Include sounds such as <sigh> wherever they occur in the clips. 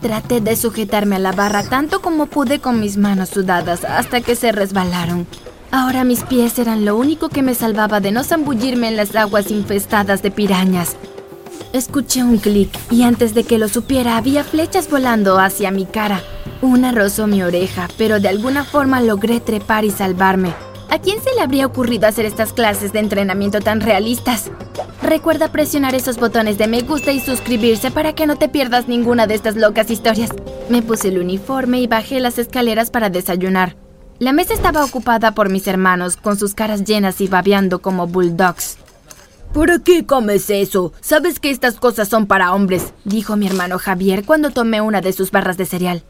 Traté de sujetarme a la barra tanto como pude con mis manos sudadas hasta que se resbalaron. Ahora mis pies eran lo único que me salvaba de no zambullirme en las aguas infestadas de pirañas. Escuché un clic y antes de que lo supiera había flechas volando hacia mi cara. Una rozó mi oreja, pero de alguna forma logré trepar y salvarme. ¿A quién se le habría ocurrido hacer estas clases de entrenamiento tan realistas? Recuerda presionar esos botones de me gusta y suscribirse para que no te pierdas ninguna de estas locas historias. Me puse el uniforme y bajé las escaleras para desayunar. La mesa estaba ocupada por mis hermanos, con sus caras llenas y babeando como bulldogs. ¿Por qué comes eso? Sabes que estas cosas son para hombres, dijo mi hermano Javier cuando tomé una de sus barras de cereal.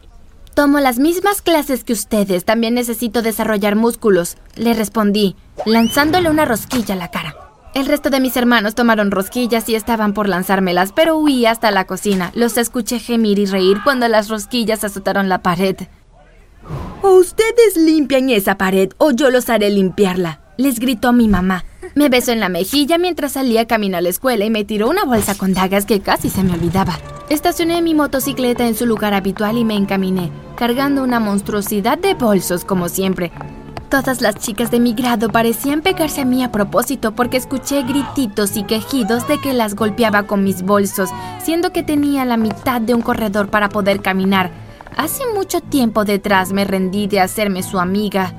Tomo las mismas clases que ustedes, también necesito desarrollar músculos, le respondí, lanzándole una rosquilla a la cara. El resto de mis hermanos tomaron rosquillas y estaban por lanzármelas, pero huí hasta la cocina. Los escuché gemir y reír cuando las rosquillas azotaron la pared. O ustedes limpian esa pared o yo los haré limpiarla, les gritó mi mamá. Me besó en la mejilla mientras salía camino a la escuela y me tiró una bolsa con dagas que casi se me olvidaba. Estacioné mi motocicleta en su lugar habitual y me encaminé, cargando una monstruosidad de bolsos como siempre. Todas las chicas de mi grado parecían pegarse a mí a propósito porque escuché grititos y quejidos de que las golpeaba con mis bolsos, siendo que tenía la mitad de un corredor para poder caminar. Hace mucho tiempo detrás me rendí de hacerme su amiga.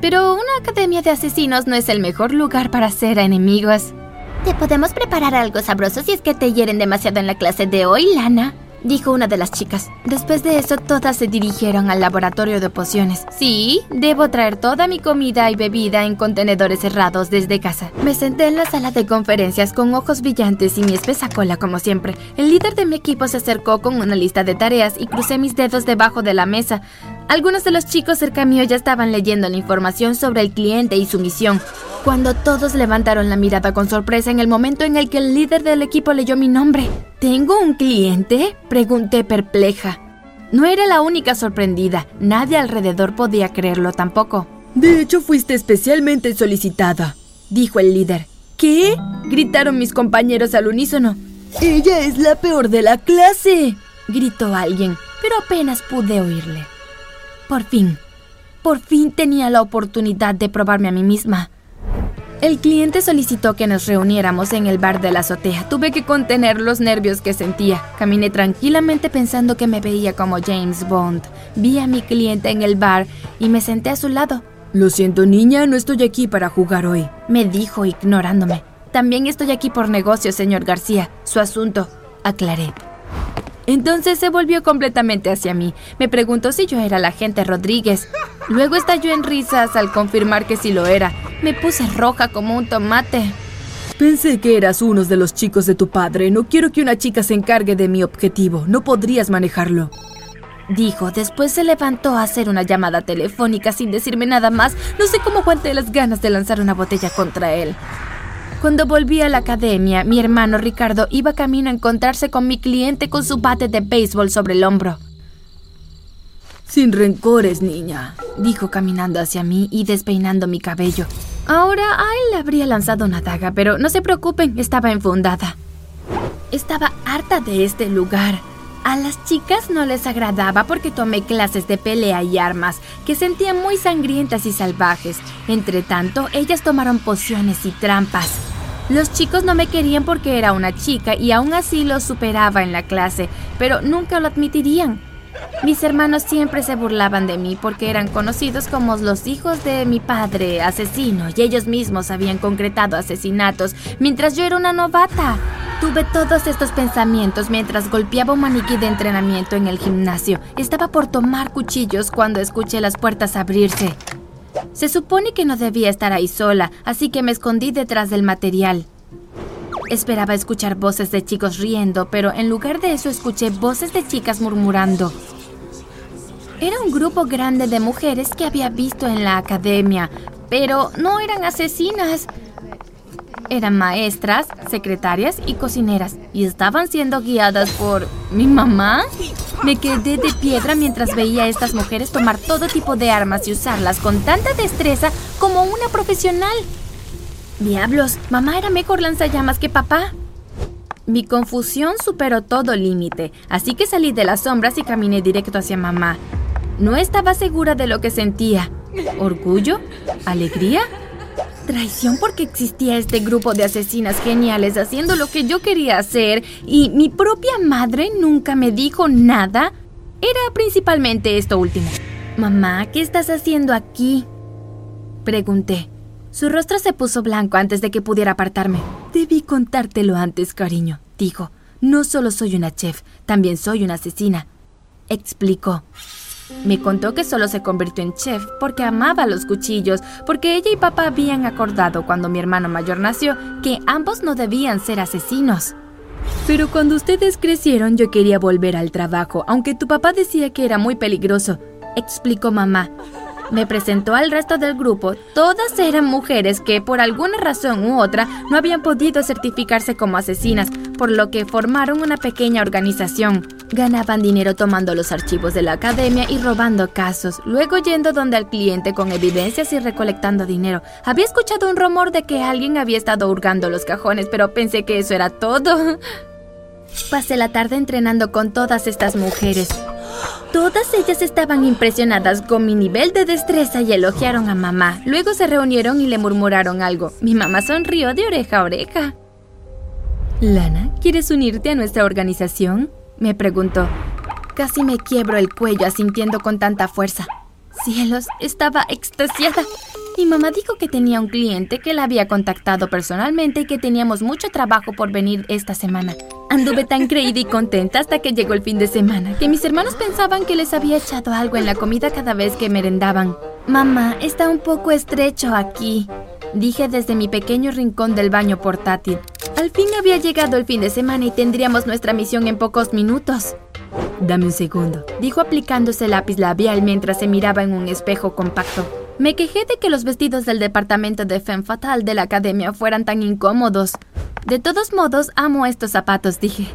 Pero una academia de asesinos no es el mejor lugar para ser enemigos. Te podemos preparar algo sabroso si es que te hieren demasiado en la clase de hoy, Lana dijo una de las chicas. Después de eso, todas se dirigieron al laboratorio de pociones. Sí, debo traer toda mi comida y bebida en contenedores cerrados desde casa. Me senté en la sala de conferencias con ojos brillantes y mi espesa cola como siempre. El líder de mi equipo se acercó con una lista de tareas y crucé mis dedos debajo de la mesa. Algunos de los chicos cerca mío ya estaban leyendo la información sobre el cliente y su misión. Cuando todos levantaron la mirada con sorpresa en el momento en el que el líder del equipo leyó mi nombre. ¿Tengo un cliente? Pregunté perpleja. No era la única sorprendida, nadie alrededor podía creerlo tampoco. De hecho, fuiste especialmente solicitada, dijo el líder. ¿Qué? gritaron mis compañeros al unísono. Ella es la peor de la clase, gritó alguien, pero apenas pude oírle. Por fin, por fin tenía la oportunidad de probarme a mí misma. El cliente solicitó que nos reuniéramos en el bar de la azotea. Tuve que contener los nervios que sentía. Caminé tranquilamente pensando que me veía como James Bond. Vi a mi cliente en el bar y me senté a su lado. Lo siento, niña, no estoy aquí para jugar hoy, me dijo ignorándome. También estoy aquí por negocio, señor García. Su asunto, aclaré. Entonces se volvió completamente hacia mí. Me preguntó si yo era la agente Rodríguez. Luego estalló en risas al confirmar que sí lo era. Me puse roja como un tomate. Pensé que eras uno de los chicos de tu padre. No quiero que una chica se encargue de mi objetivo. No podrías manejarlo. Dijo, después se levantó a hacer una llamada telefónica sin decirme nada más. No sé cómo aguanté las ganas de lanzar una botella contra él. Cuando volví a la academia, mi hermano Ricardo iba camino a encontrarse con mi cliente con su bate de béisbol sobre el hombro. Sin rencores, niña, dijo caminando hacia mí y despeinando mi cabello. Ahora a él le habría lanzado una daga, pero no se preocupen, estaba enfundada. Estaba harta de este lugar. A las chicas no les agradaba porque tomé clases de pelea y armas, que sentían muy sangrientas y salvajes. Entre tanto, ellas tomaron pociones y trampas. Los chicos no me querían porque era una chica y aún así los superaba en la clase, pero nunca lo admitirían. Mis hermanos siempre se burlaban de mí porque eran conocidos como los hijos de mi padre, asesino, y ellos mismos habían concretado asesinatos mientras yo era una novata. Tuve todos estos pensamientos mientras golpeaba un maniquí de entrenamiento en el gimnasio. Estaba por tomar cuchillos cuando escuché las puertas abrirse. Se supone que no debía estar ahí sola, así que me escondí detrás del material. Esperaba escuchar voces de chicos riendo, pero en lugar de eso escuché voces de chicas murmurando. Era un grupo grande de mujeres que había visto en la academia, pero no eran asesinas. Eran maestras, secretarias y cocineras y estaban siendo guiadas por mi mamá. Me quedé de piedra mientras veía a estas mujeres tomar todo tipo de armas y usarlas con tanta destreza como una profesional. Diablos, mamá era mejor lanzallamas que papá. Mi confusión superó todo límite, así que salí de las sombras y caminé directo hacia mamá. No estaba segura de lo que sentía. ¿Orgullo? ¿Alegría? Traición porque existía este grupo de asesinas geniales haciendo lo que yo quería hacer y mi propia madre nunca me dijo nada. Era principalmente esto último. Mamá, ¿qué estás haciendo aquí? Pregunté. Su rostro se puso blanco antes de que pudiera apartarme. Debí contártelo antes, cariño, dijo. No solo soy una chef, también soy una asesina. Explicó. Me contó que solo se convirtió en chef porque amaba los cuchillos, porque ella y papá habían acordado cuando mi hermano mayor nació que ambos no debían ser asesinos. Pero cuando ustedes crecieron yo quería volver al trabajo, aunque tu papá decía que era muy peligroso, explicó mamá. Me presentó al resto del grupo. Todas eran mujeres que por alguna razón u otra no habían podido certificarse como asesinas, por lo que formaron una pequeña organización. Ganaban dinero tomando los archivos de la academia y robando casos, luego yendo donde al cliente con evidencias y recolectando dinero. Había escuchado un rumor de que alguien había estado hurgando los cajones, pero pensé que eso era todo. <laughs> Pasé la tarde entrenando con todas estas mujeres. Todas ellas estaban impresionadas con mi nivel de destreza y elogiaron a mamá. Luego se reunieron y le murmuraron algo. Mi mamá sonrió de oreja a oreja. Lana, ¿quieres unirte a nuestra organización? Me preguntó. Casi me quiebro el cuello asintiendo con tanta fuerza. Cielos, estaba extasiada. Mi mamá dijo que tenía un cliente que la había contactado personalmente y que teníamos mucho trabajo por venir esta semana. Anduve tan creída y contenta hasta que llegó el fin de semana, que mis hermanos pensaban que les había echado algo en la comida cada vez que merendaban. Mamá, está un poco estrecho aquí, dije desde mi pequeño rincón del baño portátil. Al fin había llegado el fin de semana y tendríamos nuestra misión en pocos minutos. Dame un segundo, dijo aplicándose lápiz labial mientras se miraba en un espejo compacto. Me quejé de que los vestidos del departamento de Femme Fatal de la academia fueran tan incómodos. De todos modos, amo estos zapatos, dije.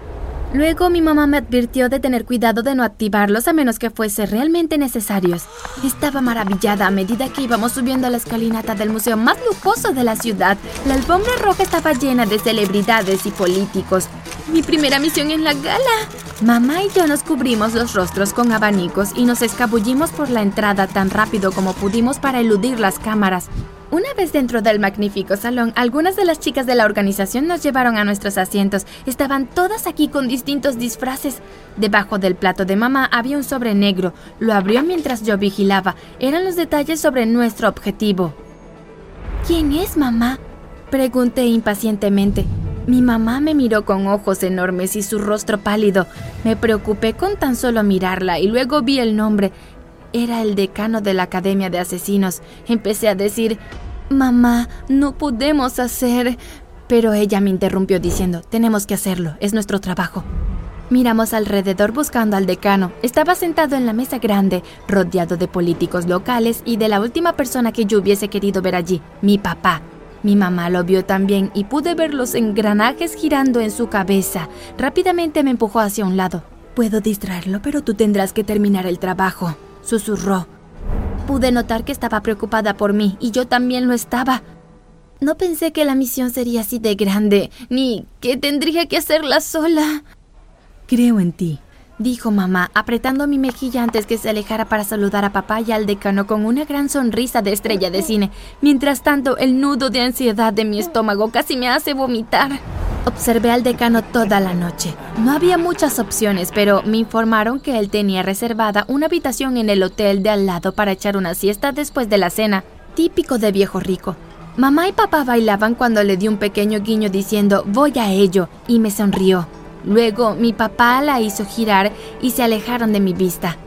Luego mi mamá me advirtió de tener cuidado de no activarlos a menos que fuese realmente necesarios. Estaba maravillada a medida que íbamos subiendo a la escalinata del museo más lujoso de la ciudad. La alfombra roja estaba llena de celebridades y políticos. Mi primera misión en la gala. Mamá y yo nos cubrimos los rostros con abanicos y nos escabullimos por la entrada tan rápido como pudimos para eludir las cámaras. Una vez dentro del magnífico salón, algunas de las chicas de la organización nos llevaron a nuestros asientos. Estaban todas aquí con distintos disfraces. Debajo del plato de mamá había un sobre negro. Lo abrió mientras yo vigilaba. Eran los detalles sobre nuestro objetivo. ¿Quién es mamá? Pregunté impacientemente. Mi mamá me miró con ojos enormes y su rostro pálido. Me preocupé con tan solo mirarla y luego vi el nombre. Era el decano de la Academia de Asesinos. Empecé a decir, Mamá, no podemos hacer... Pero ella me interrumpió diciendo, tenemos que hacerlo, es nuestro trabajo. Miramos alrededor buscando al decano. Estaba sentado en la mesa grande, rodeado de políticos locales y de la última persona que yo hubiese querido ver allí, mi papá. Mi mamá lo vio también y pude ver los engranajes girando en su cabeza. Rápidamente me empujó hacia un lado. Puedo distraerlo, pero tú tendrás que terminar el trabajo, susurró. Pude notar que estaba preocupada por mí y yo también lo estaba. No pensé que la misión sería así de grande, ni que tendría que hacerla sola. Creo en ti, dijo mamá, apretando mi mejilla antes que se alejara para saludar a papá y al decano con una gran sonrisa de estrella de cine. Mientras tanto, el nudo de ansiedad de mi estómago casi me hace vomitar. Observé al decano toda la noche. No había muchas opciones, pero me informaron que él tenía reservada una habitación en el hotel de al lado para echar una siesta después de la cena, típico de viejo rico. Mamá y papá bailaban cuando le di un pequeño guiño diciendo voy a ello y me sonrió. Luego mi papá la hizo girar y se alejaron de mi vista.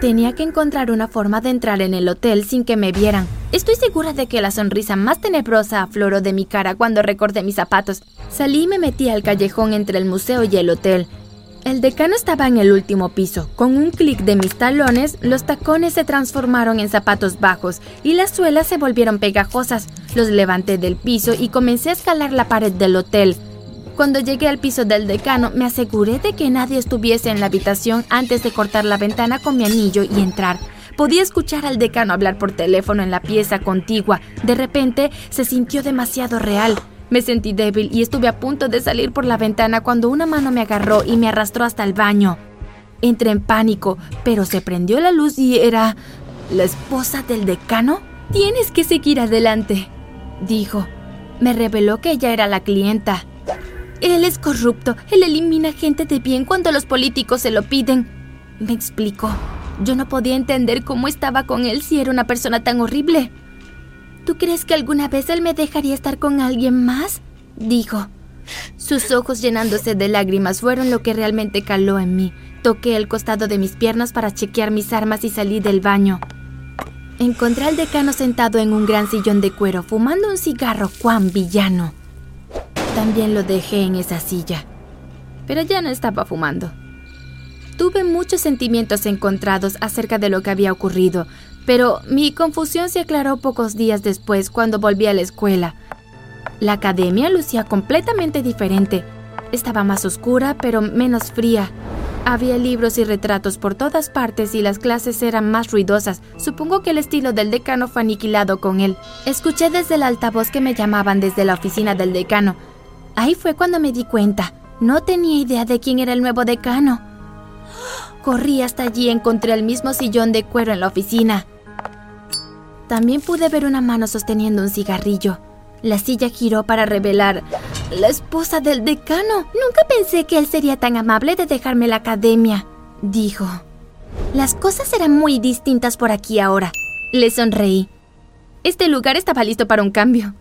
Tenía que encontrar una forma de entrar en el hotel sin que me vieran. Estoy segura de que la sonrisa más tenebrosa afloró de mi cara cuando recordé mis zapatos. Salí y me metí al callejón entre el museo y el hotel. El decano estaba en el último piso. Con un clic de mis talones, los tacones se transformaron en zapatos bajos y las suelas se volvieron pegajosas. Los levanté del piso y comencé a escalar la pared del hotel. Cuando llegué al piso del decano, me aseguré de que nadie estuviese en la habitación antes de cortar la ventana con mi anillo y entrar. Podía escuchar al decano hablar por teléfono en la pieza contigua. De repente se sintió demasiado real. Me sentí débil y estuve a punto de salir por la ventana cuando una mano me agarró y me arrastró hasta el baño. Entré en pánico, pero se prendió la luz y era... ¿La esposa del decano? Tienes que seguir adelante, dijo. Me reveló que ella era la clienta. Él es corrupto, él elimina gente de bien cuando los políticos se lo piden. Me explicó. Yo no podía entender cómo estaba con él si era una persona tan horrible. ¿Tú crees que alguna vez él me dejaría estar con alguien más? dijo. Sus ojos llenándose de lágrimas fueron lo que realmente caló en mí. Toqué el costado de mis piernas para chequear mis armas y salí del baño. Encontré al decano sentado en un gran sillón de cuero, fumando un cigarro cuán villano. También lo dejé en esa silla, pero ya no estaba fumando. Tuve muchos sentimientos encontrados acerca de lo que había ocurrido, pero mi confusión se aclaró pocos días después cuando volví a la escuela. La academia lucía completamente diferente. Estaba más oscura, pero menos fría. Había libros y retratos por todas partes y las clases eran más ruidosas. Supongo que el estilo del decano fue aniquilado con él. Escuché desde el altavoz que me llamaban desde la oficina del decano. Ahí fue cuando me di cuenta. No tenía idea de quién era el nuevo decano. Corrí hasta allí y encontré el mismo sillón de cuero en la oficina. También pude ver una mano sosteniendo un cigarrillo. La silla giró para revelar la esposa del decano. Nunca pensé que él sería tan amable de dejarme la academia, dijo. Las cosas serán muy distintas por aquí ahora. Le sonreí. Este lugar estaba listo para un cambio.